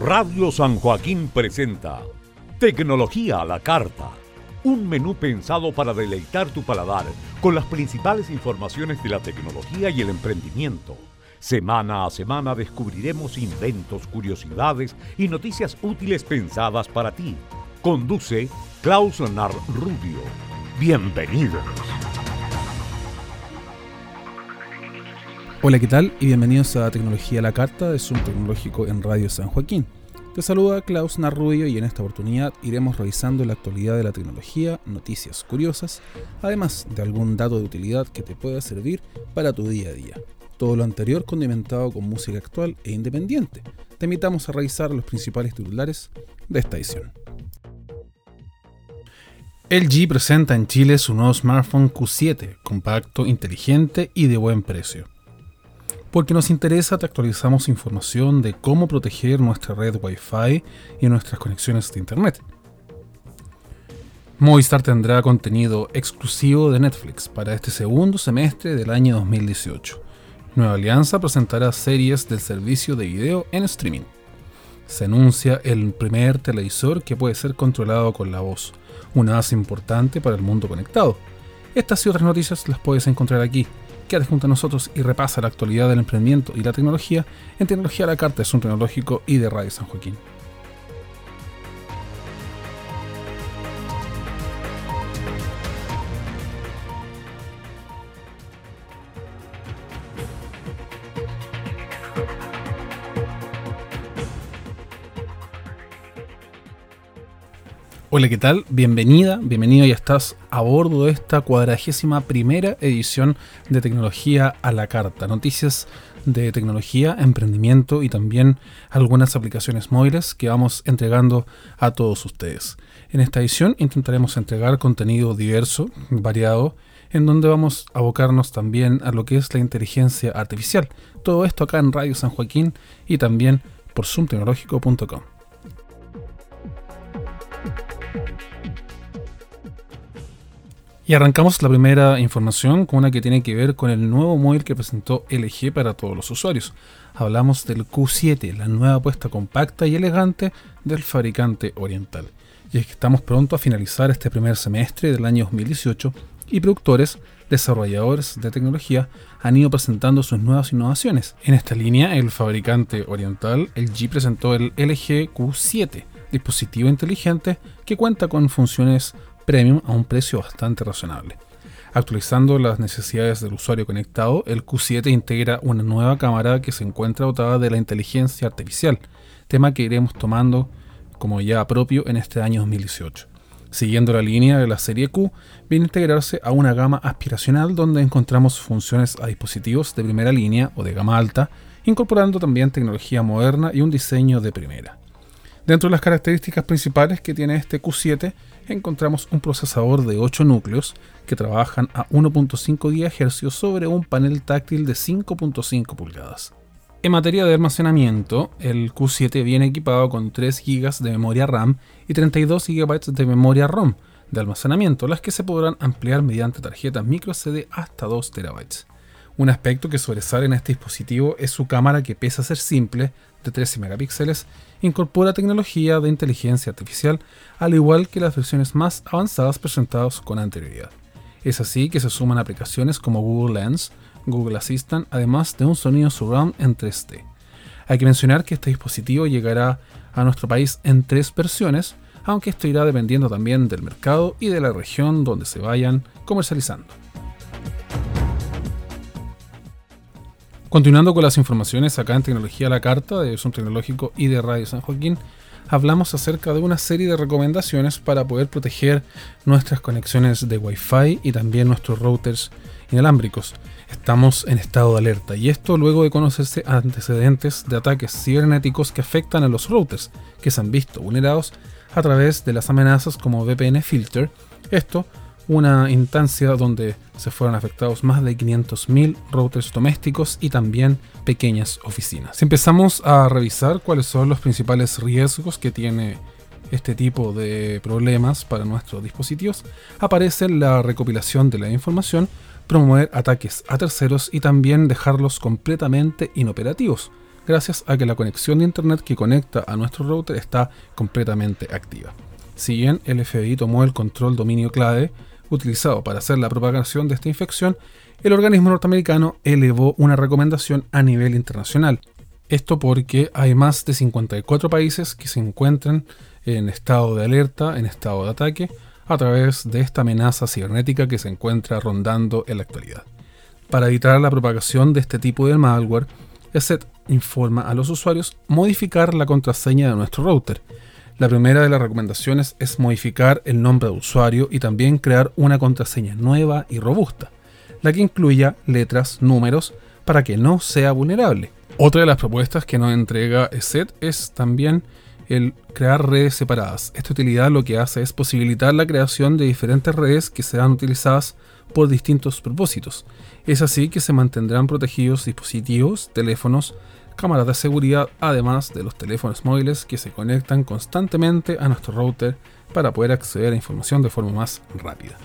Radio San Joaquín presenta Tecnología a la Carta, un menú pensado para deleitar tu paladar con las principales informaciones de la tecnología y el emprendimiento. Semana a semana descubriremos inventos, curiosidades y noticias útiles pensadas para ti. Conduce Klaus Nar Rubio. Bienvenidos. Hola, ¿qué tal? Y bienvenidos a Tecnología la Carta de Zoom Tecnológico en Radio San Joaquín. Te saluda Klaus Narrubio y en esta oportunidad iremos revisando la actualidad de la tecnología, noticias curiosas, además de algún dato de utilidad que te pueda servir para tu día a día. Todo lo anterior condimentado con música actual e independiente. Te invitamos a revisar los principales titulares de esta edición. LG presenta en Chile su nuevo smartphone Q7, compacto, inteligente y de buen precio. Porque nos interesa, te actualizamos información de cómo proteger nuestra red Wi-Fi y nuestras conexiones de Internet. Movistar tendrá contenido exclusivo de Netflix para este segundo semestre del año 2018. Nueva Alianza presentará series del servicio de video en streaming. Se anuncia el primer televisor que puede ser controlado con la voz, una base importante para el mundo conectado. Estas y otras noticias las puedes encontrar aquí, Quédate junto a nosotros y repasa la actualidad del emprendimiento y la tecnología en Tecnología la Carta, es un tecnológico y de Radio San Joaquín. Hola, ¿qué tal? Bienvenida, bienvenido, ya estás a bordo de esta cuadragésima primera edición de Tecnología a la Carta. Noticias de tecnología, emprendimiento y también algunas aplicaciones móviles que vamos entregando a todos ustedes. En esta edición intentaremos entregar contenido diverso, variado, en donde vamos a abocarnos también a lo que es la inteligencia artificial. Todo esto acá en Radio San Joaquín y también por zoomtecnológico.com. Y arrancamos la primera información con una que tiene que ver con el nuevo móvil que presentó LG para todos los usuarios. Hablamos del Q7, la nueva apuesta compacta y elegante del fabricante oriental. Y es que estamos pronto a finalizar este primer semestre del año 2018 y productores, desarrolladores de tecnología han ido presentando sus nuevas innovaciones. En esta línea, el fabricante oriental, LG, presentó el LG Q7, dispositivo inteligente que cuenta con funciones premium a un precio bastante razonable. Actualizando las necesidades del usuario conectado, el Q7 integra una nueva cámara que se encuentra dotada de la inteligencia artificial, tema que iremos tomando como ya propio en este año 2018. Siguiendo la línea de la serie Q, viene a integrarse a una gama aspiracional donde encontramos funciones a dispositivos de primera línea o de gama alta, incorporando también tecnología moderna y un diseño de primera. Dentro de las características principales que tiene este Q7 encontramos un procesador de 8 núcleos que trabajan a 1.5 GHz sobre un panel táctil de 5.5 pulgadas. En materia de almacenamiento, el Q7 viene equipado con 3 GB de memoria RAM y 32 GB de memoria ROM de almacenamiento, las que se podrán ampliar mediante tarjetas microSD hasta 2 TB. Un aspecto que sobresale en este dispositivo es su cámara que pese a ser simple, de 13 megapíxeles, incorpora tecnología de inteligencia artificial, al igual que las versiones más avanzadas presentadas con anterioridad. Es así que se suman aplicaciones como Google Lens, Google Assistant, además de un sonido surround en 3D. Hay que mencionar que este dispositivo llegará a nuestro país en tres versiones, aunque esto irá dependiendo también del mercado y de la región donde se vayan comercializando. Continuando con las informaciones acá en Tecnología la Carta de Zoom Tecnológico y de Radio San Joaquín, hablamos acerca de una serie de recomendaciones para poder proteger nuestras conexiones de Wi-Fi y también nuestros routers inalámbricos. Estamos en estado de alerta y esto luego de conocerse antecedentes de ataques cibernéticos que afectan a los routers, que se han visto vulnerados a través de las amenazas como VPN Filter. Esto una instancia donde se fueron afectados más de 500.000 routers domésticos y también pequeñas oficinas. Si empezamos a revisar cuáles son los principales riesgos que tiene este tipo de problemas para nuestros dispositivos, aparece la recopilación de la información, promover ataques a terceros y también dejarlos completamente inoperativos, gracias a que la conexión de Internet que conecta a nuestro router está completamente activa. Si bien el FBI tomó el control dominio clave utilizado para hacer la propagación de esta infección, el organismo norteamericano elevó una recomendación a nivel internacional. Esto porque hay más de 54 países que se encuentran en estado de alerta, en estado de ataque, a través de esta amenaza cibernética que se encuentra rondando en la actualidad. Para evitar la propagación de este tipo de malware, ESET informa a los usuarios modificar la contraseña de nuestro router. La primera de las recomendaciones es modificar el nombre de usuario y también crear una contraseña nueva y robusta, la que incluya letras, números, para que no sea vulnerable. Otra de las propuestas que nos entrega ESET es también el crear redes separadas. Esta utilidad lo que hace es posibilitar la creación de diferentes redes que serán utilizadas por distintos propósitos. Es así que se mantendrán protegidos dispositivos, teléfonos, cámaras de seguridad, además de los teléfonos móviles que se conectan constantemente a nuestro router para poder acceder a información de forma más rápida.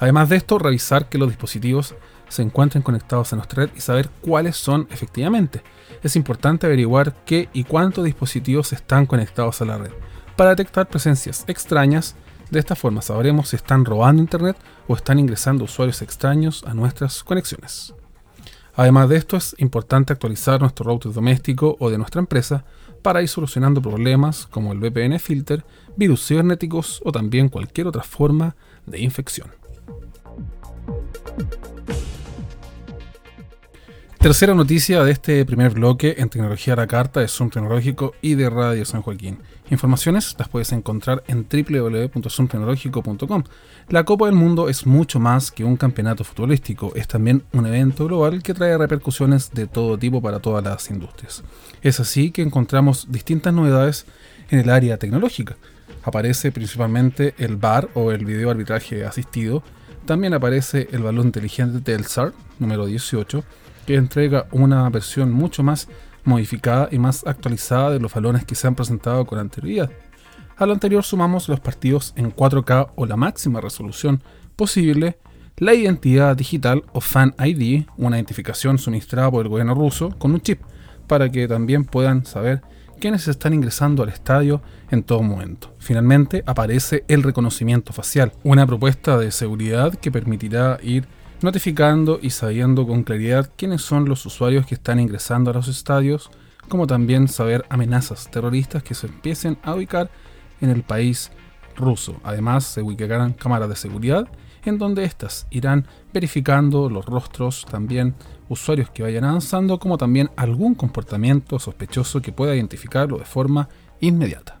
Además de esto, revisar que los dispositivos se encuentren conectados a nuestra red y saber cuáles son efectivamente. Es importante averiguar qué y cuántos dispositivos están conectados a la red para detectar presencias extrañas. De esta forma sabremos si están robando Internet o están ingresando usuarios extraños a nuestras conexiones. Además de esto, es importante actualizar nuestro router doméstico o de nuestra empresa para ir solucionando problemas como el VPN filter, virus cibernéticos o también cualquier otra forma de infección. Tercera noticia de este primer bloque en Tecnología a la Carta de Zoom Tecnológico y de Radio San Joaquín. Informaciones las puedes encontrar en www.zoomtecnológico.com. La Copa del Mundo es mucho más que un campeonato futbolístico, es también un evento global que trae repercusiones de todo tipo para todas las industrias. Es así que encontramos distintas novedades en el área tecnológica. Aparece principalmente el VAR o el video arbitraje asistido, también aparece el balón inteligente Telstar número 18, que entrega una versión mucho más modificada y más actualizada de los balones que se han presentado con anterioridad. A lo anterior sumamos los partidos en 4K o la máxima resolución posible, la identidad digital o Fan ID, una identificación suministrada por el gobierno ruso con un chip, para que también puedan saber quiénes están ingresando al estadio en todo momento. Finalmente aparece el reconocimiento facial, una propuesta de seguridad que permitirá ir notificando y sabiendo con claridad quiénes son los usuarios que están ingresando a los estadios, como también saber amenazas terroristas que se empiecen a ubicar en el país ruso. Además, se ubicarán cámaras de seguridad en donde éstas irán verificando los rostros, también usuarios que vayan avanzando, como también algún comportamiento sospechoso que pueda identificarlo de forma inmediata.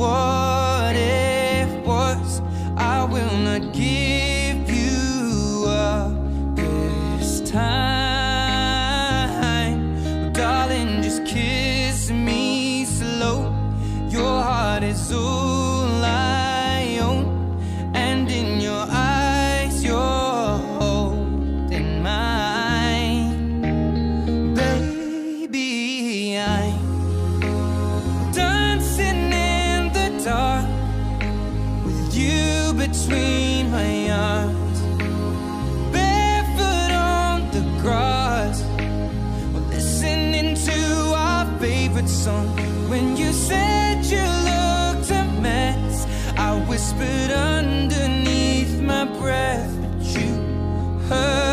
was favorite song. When you said you looked a mess, I whispered underneath my breath, but you heard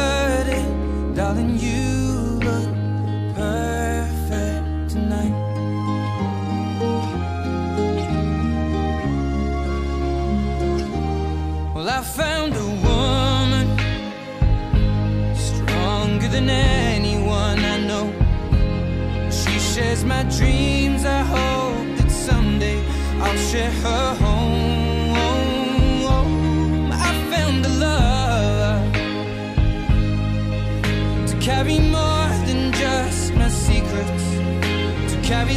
wish her home. I found a love to carry more than just my secrets, to carry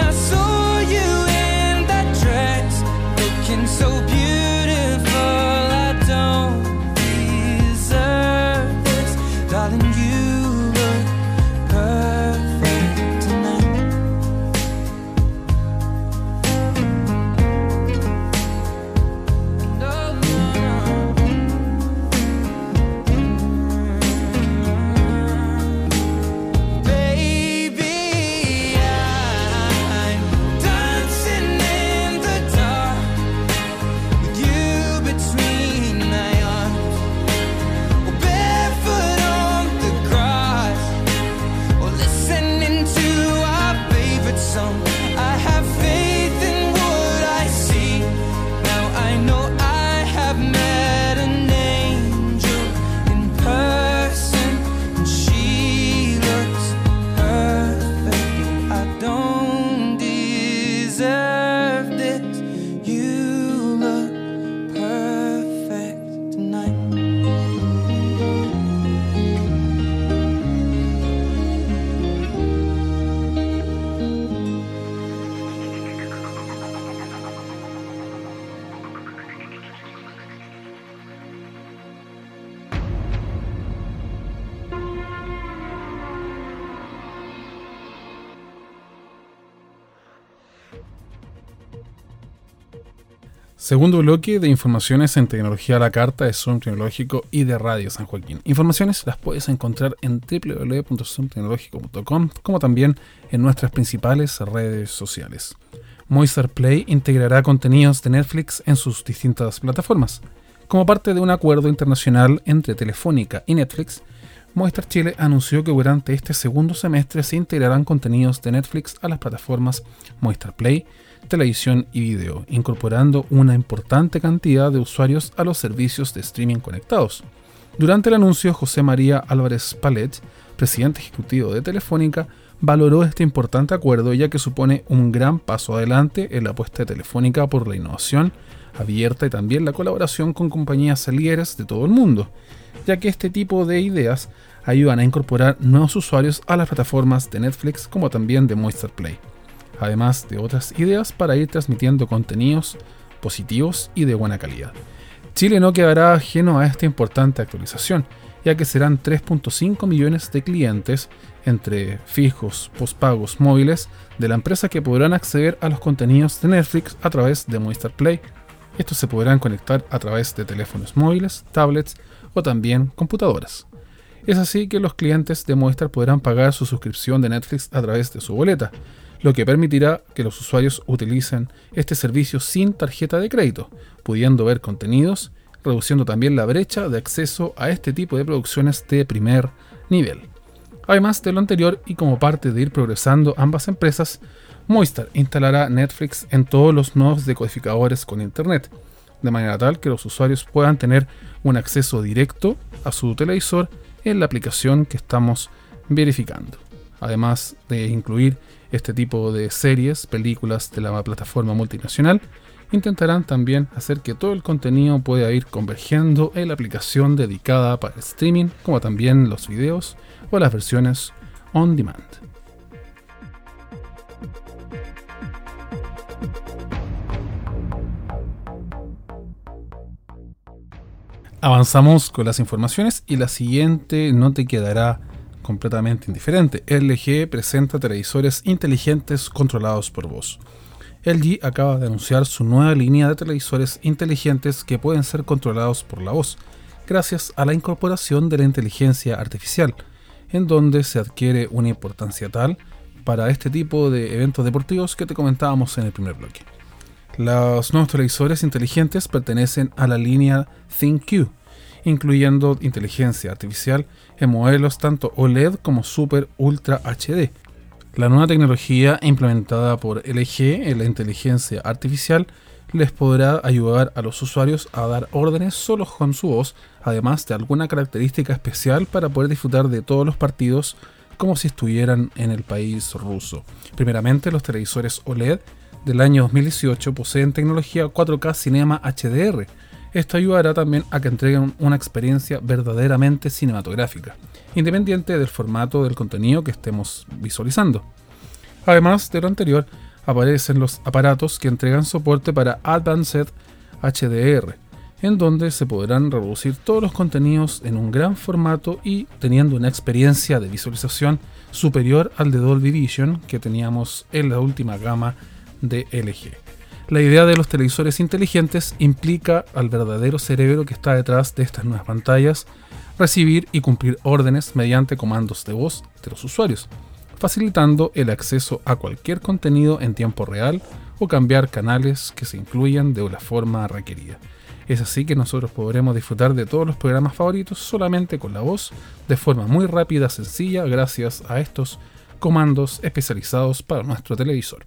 I saw you in that dress, looking so beautiful. Segundo bloque de informaciones en tecnología a la carta de Zoom Tecnológico y de Radio San Joaquín. Informaciones las puedes encontrar en www.zoomtecnológico.com como también en nuestras principales redes sociales. Moistar Play integrará contenidos de Netflix en sus distintas plataformas. Como parte de un acuerdo internacional entre Telefónica y Netflix, Movistar Chile anunció que durante este segundo semestre se integrarán contenidos de Netflix a las plataformas Movistar Play, televisión y video, incorporando una importante cantidad de usuarios a los servicios de streaming conectados. Durante el anuncio, José María Álvarez Palet, presidente ejecutivo de Telefónica, valoró este importante acuerdo ya que supone un gran paso adelante en la apuesta de Telefónica por la innovación abierta y también la colaboración con compañías líderes de todo el mundo, ya que este tipo de ideas ayudan a incorporar nuevos usuarios a las plataformas de Netflix como también de Moistar Play además de otras ideas para ir transmitiendo contenidos positivos y de buena calidad. Chile no quedará ajeno a esta importante actualización, ya que serán 3.5 millones de clientes entre fijos, pospagos, móviles de la empresa que podrán acceder a los contenidos de Netflix a través de Movistar Play. Estos se podrán conectar a través de teléfonos móviles, tablets o también computadoras. Es así que los clientes de Movistar podrán pagar su suscripción de Netflix a través de su boleta, lo que permitirá que los usuarios utilicen este servicio sin tarjeta de crédito, pudiendo ver contenidos, reduciendo también la brecha de acceso a este tipo de producciones de primer nivel. Además de lo anterior y como parte de ir progresando ambas empresas, Movistar instalará Netflix en todos los nodos decodificadores con Internet, de manera tal que los usuarios puedan tener un acceso directo a su televisor en la aplicación que estamos verificando. Además de incluir este tipo de series, películas de la plataforma multinacional, intentarán también hacer que todo el contenido pueda ir convergiendo en la aplicación dedicada para streaming, como también los videos o las versiones on demand. Avanzamos con las informaciones y la siguiente no te quedará completamente indiferente. LG presenta televisores inteligentes controlados por voz. LG acaba de anunciar su nueva línea de televisores inteligentes que pueden ser controlados por la voz, gracias a la incorporación de la inteligencia artificial, en donde se adquiere una importancia tal para este tipo de eventos deportivos que te comentábamos en el primer bloque. Los nuevos televisores inteligentes pertenecen a la línea ThinQ, incluyendo inteligencia artificial en modelos tanto OLED como Super Ultra HD. La nueva tecnología implementada por LG en la inteligencia artificial les podrá ayudar a los usuarios a dar órdenes solo con su voz, además de alguna característica especial para poder disfrutar de todos los partidos como si estuvieran en el país ruso. Primeramente, los televisores OLED del año 2018 poseen tecnología 4K Cinema HDR, esto ayudará también a que entreguen una experiencia verdaderamente cinematográfica, independiente del formato del contenido que estemos visualizando. Además de lo anterior, aparecen los aparatos que entregan soporte para Advanced HDR, en donde se podrán reproducir todos los contenidos en un gran formato y teniendo una experiencia de visualización superior al de Dolby Vision que teníamos en la última gama de LG. La idea de los televisores inteligentes implica al verdadero cerebro que está detrás de estas nuevas pantallas recibir y cumplir órdenes mediante comandos de voz de los usuarios, facilitando el acceso a cualquier contenido en tiempo real o cambiar canales que se incluyan de la forma requerida. Es así que nosotros podremos disfrutar de todos los programas favoritos solamente con la voz, de forma muy rápida, sencilla, gracias a estos comandos especializados para nuestro televisor.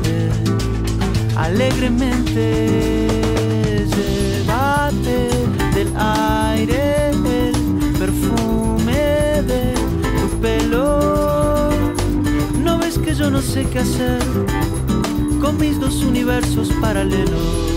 alegremente. Llévate del aire el perfume de tu pelo yo no sé qué hacer con mis dos universos paralelos.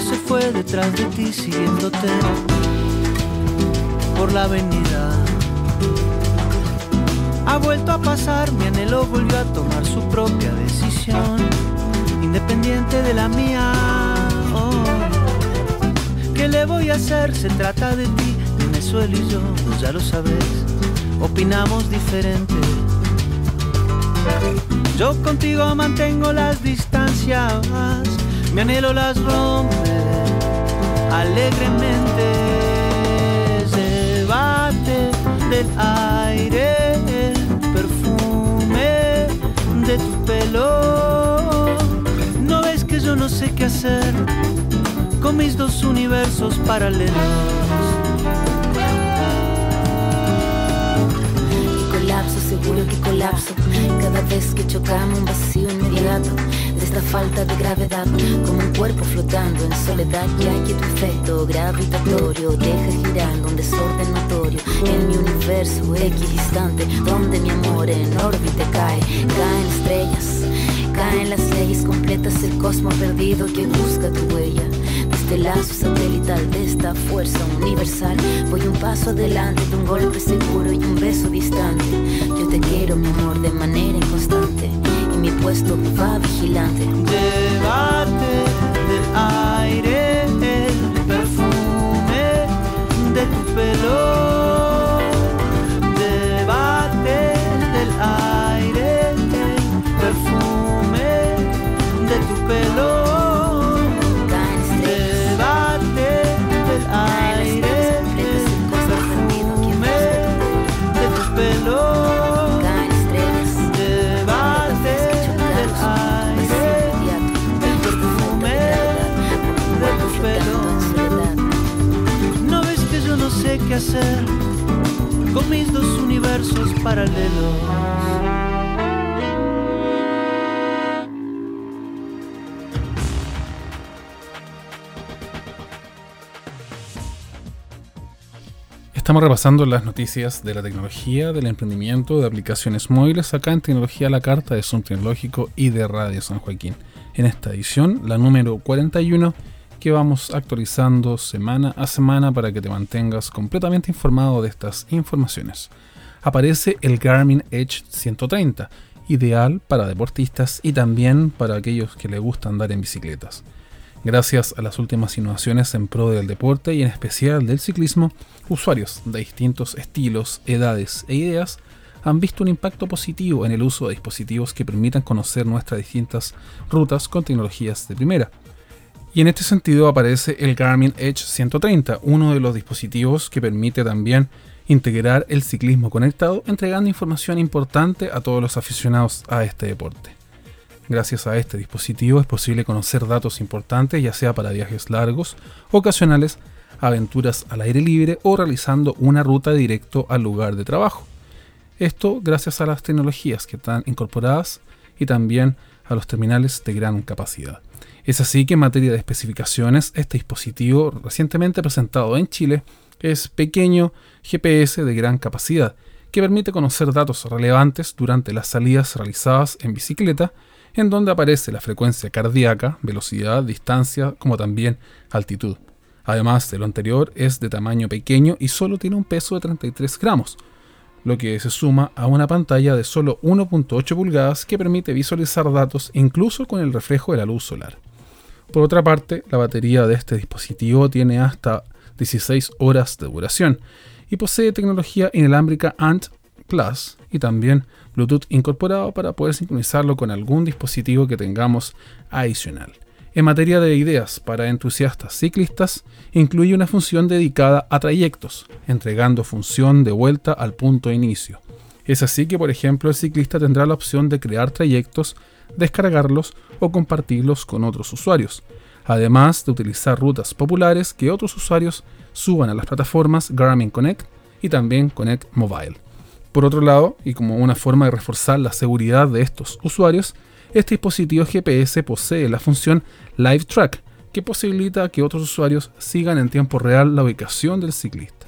Se fue detrás de ti siguiéndote por la avenida ha vuelto a pasar, mi anhelo volvió a tomar su propia decisión, independiente de la mía. Oh. ¿Qué le voy a hacer? Se trata de ti, Venezuela y yo, pues ya lo sabes, opinamos diferente. Yo contigo mantengo las distancias, mi anhelo las rompe alegremente. Debate del aire de tu pelo. No ves que yo no sé qué hacer con mis dos universos paralelos. Que colapso, seguro que colapso. Cada vez que chocamos un vacío inmediato de esta falta de gravedad, como un cuerpo flotando en soledad, ya que tu efecto gravitatorio deja girando un desorden notorio en mi universo equidistante, donde mi amor en órbita cae, caen estrellas, caen las leyes completas, el cosmos perdido que busca tu huella. Este lazo satelital de esta fuerza universal. Voy un paso adelante de un golpe seguro y un beso distante. Yo te quiero, mi amor, de manera inconstante. Mi puesto va vigilante. Llévate del aire el perfume de tu pelo. Con mis dos universos paralelos. Estamos repasando las noticias de la tecnología, del emprendimiento, de aplicaciones móviles acá en Tecnología la Carta de Zoom Tecnológico y de Radio San Joaquín. En esta edición, la número 41, que vamos actualizando semana a semana para que te mantengas completamente informado de estas informaciones. Aparece el Garmin Edge 130, ideal para deportistas y también para aquellos que les gusta andar en bicicletas. Gracias a las últimas innovaciones en pro del deporte y en especial del ciclismo, usuarios de distintos estilos, edades e ideas han visto un impacto positivo en el uso de dispositivos que permitan conocer nuestras distintas rutas con tecnologías de primera. Y en este sentido aparece el Garmin Edge 130, uno de los dispositivos que permite también integrar el ciclismo conectado, entregando información importante a todos los aficionados a este deporte. Gracias a este dispositivo es posible conocer datos importantes ya sea para viajes largos, ocasionales, aventuras al aire libre o realizando una ruta directo al lugar de trabajo. Esto gracias a las tecnologías que están incorporadas y también a los terminales de gran capacidad. Es así que en materia de especificaciones, este dispositivo recientemente presentado en Chile es pequeño GPS de gran capacidad, que permite conocer datos relevantes durante las salidas realizadas en bicicleta en donde aparece la frecuencia cardíaca, velocidad, distancia, como también altitud. Además de lo anterior, es de tamaño pequeño y solo tiene un peso de 33 gramos, lo que se suma a una pantalla de solo 1.8 pulgadas que permite visualizar datos incluso con el reflejo de la luz solar. Por otra parte, la batería de este dispositivo tiene hasta 16 horas de duración y posee tecnología inalámbrica ANT Plus y también Bluetooth incorporado para poder sincronizarlo con algún dispositivo que tengamos adicional. En materia de ideas para entusiastas ciclistas, incluye una función dedicada a trayectos, entregando función de vuelta al punto de inicio. Es así que, por ejemplo, el ciclista tendrá la opción de crear trayectos, descargarlos o compartirlos con otros usuarios, además de utilizar rutas populares que otros usuarios suban a las plataformas Garmin Connect y también Connect Mobile. Por otro lado, y como una forma de reforzar la seguridad de estos usuarios, este dispositivo GPS posee la función Live Track, que posibilita que otros usuarios sigan en tiempo real la ubicación del ciclista.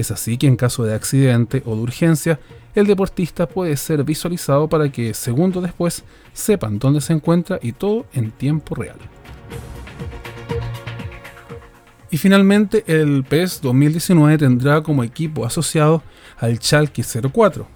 Es así que en caso de accidente o de urgencia, el deportista puede ser visualizado para que segundos después sepan dónde se encuentra y todo en tiempo real. Y finalmente el PES 2019 tendrá como equipo asociado al Chalky 04.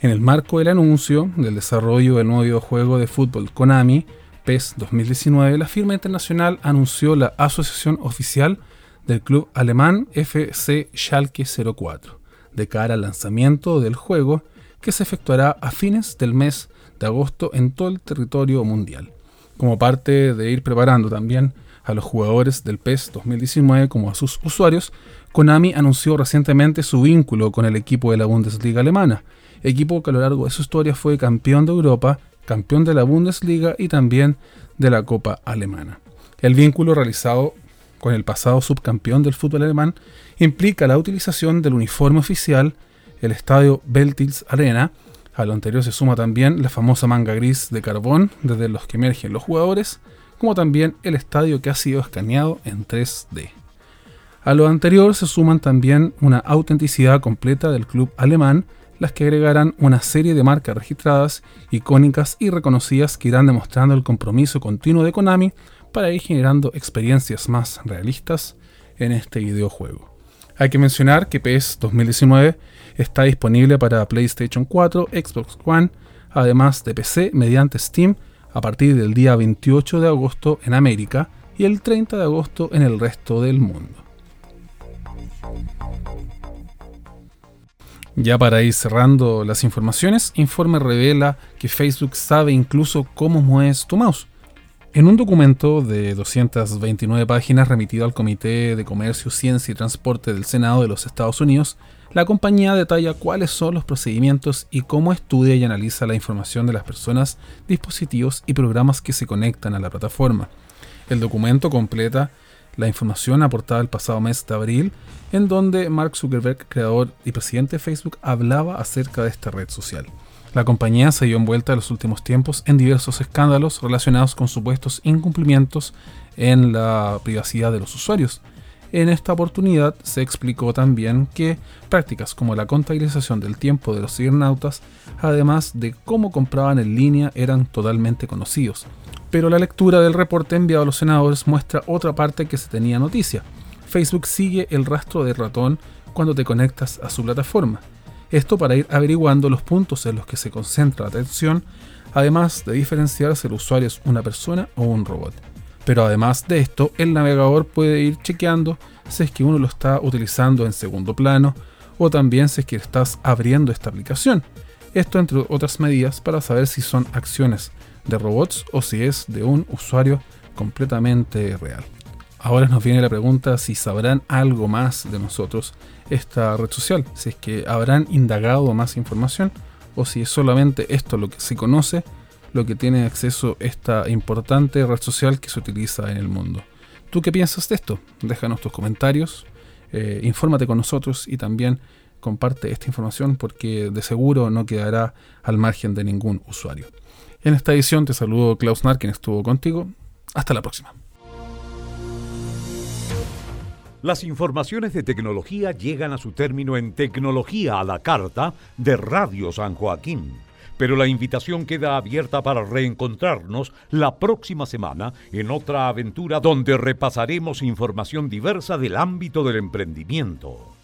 En el marco del anuncio del desarrollo del nuevo videojuego de fútbol Konami, PES 2019, la firma internacional anunció la asociación oficial del club alemán FC Schalke 04, de cara al lanzamiento del juego que se efectuará a fines del mes de agosto en todo el territorio mundial, como parte de ir preparando también a los jugadores del PES 2019 como a sus usuarios, Konami anunció recientemente su vínculo con el equipo de la Bundesliga alemana, equipo que a lo largo de su historia fue campeón de Europa, campeón de la Bundesliga y también de la Copa Alemana. El vínculo realizado con el pasado subcampeón del fútbol alemán implica la utilización del uniforme oficial, el estadio Beltils Arena, a lo anterior se suma también la famosa manga gris de carbón desde los que emergen los jugadores, como también el estadio que ha sido escaneado en 3D. A lo anterior se suman también una autenticidad completa del club alemán, las que agregarán una serie de marcas registradas, icónicas y reconocidas que irán demostrando el compromiso continuo de Konami para ir generando experiencias más realistas en este videojuego. Hay que mencionar que PS 2019 está disponible para PlayStation 4, Xbox One, además de PC mediante Steam a partir del día 28 de agosto en América y el 30 de agosto en el resto del mundo. Ya para ir cerrando las informaciones, informe revela que Facebook sabe incluso cómo mueves tu mouse. En un documento de 229 páginas remitido al Comité de Comercio, Ciencia y Transporte del Senado de los Estados Unidos, la compañía detalla cuáles son los procedimientos y cómo estudia y analiza la información de las personas, dispositivos y programas que se conectan a la plataforma. El documento completa la información aportada el pasado mes de abril, en donde Mark Zuckerberg, creador y presidente de Facebook, hablaba acerca de esta red social. La compañía se dio envuelta en los últimos tiempos en diversos escándalos relacionados con supuestos incumplimientos en la privacidad de los usuarios, en esta oportunidad se explicó también que prácticas como la contabilización del tiempo de los cibernautas, además de cómo compraban en línea, eran totalmente conocidos. Pero la lectura del reporte enviado a los senadores muestra otra parte que se tenía noticia. Facebook sigue el rastro de ratón cuando te conectas a su plataforma. Esto para ir averiguando los puntos en los que se concentra la atención, además de diferenciar si el usuario es una persona o un robot. Pero además de esto, el navegador puede ir chequeando si es que uno lo está utilizando en segundo plano o también si es que estás abriendo esta aplicación. Esto entre otras medidas para saber si son acciones de robots o si es de un usuario completamente real. Ahora nos viene la pregunta si sabrán algo más de nosotros esta red social, si es que habrán indagado más información o si es solamente esto lo que se conoce, lo que tiene acceso esta importante red social que se utiliza en el mundo. ¿Tú qué piensas de esto? Déjanos tus comentarios, eh, infórmate con nosotros y también comparte esta información porque de seguro no quedará al margen de ningún usuario. En esta edición te saludo Klaus Nar, quien estuvo contigo. Hasta la próxima. Las informaciones de tecnología llegan a su término en Tecnología a la Carta de Radio San Joaquín. Pero la invitación queda abierta para reencontrarnos la próxima semana en otra aventura donde repasaremos información diversa del ámbito del emprendimiento.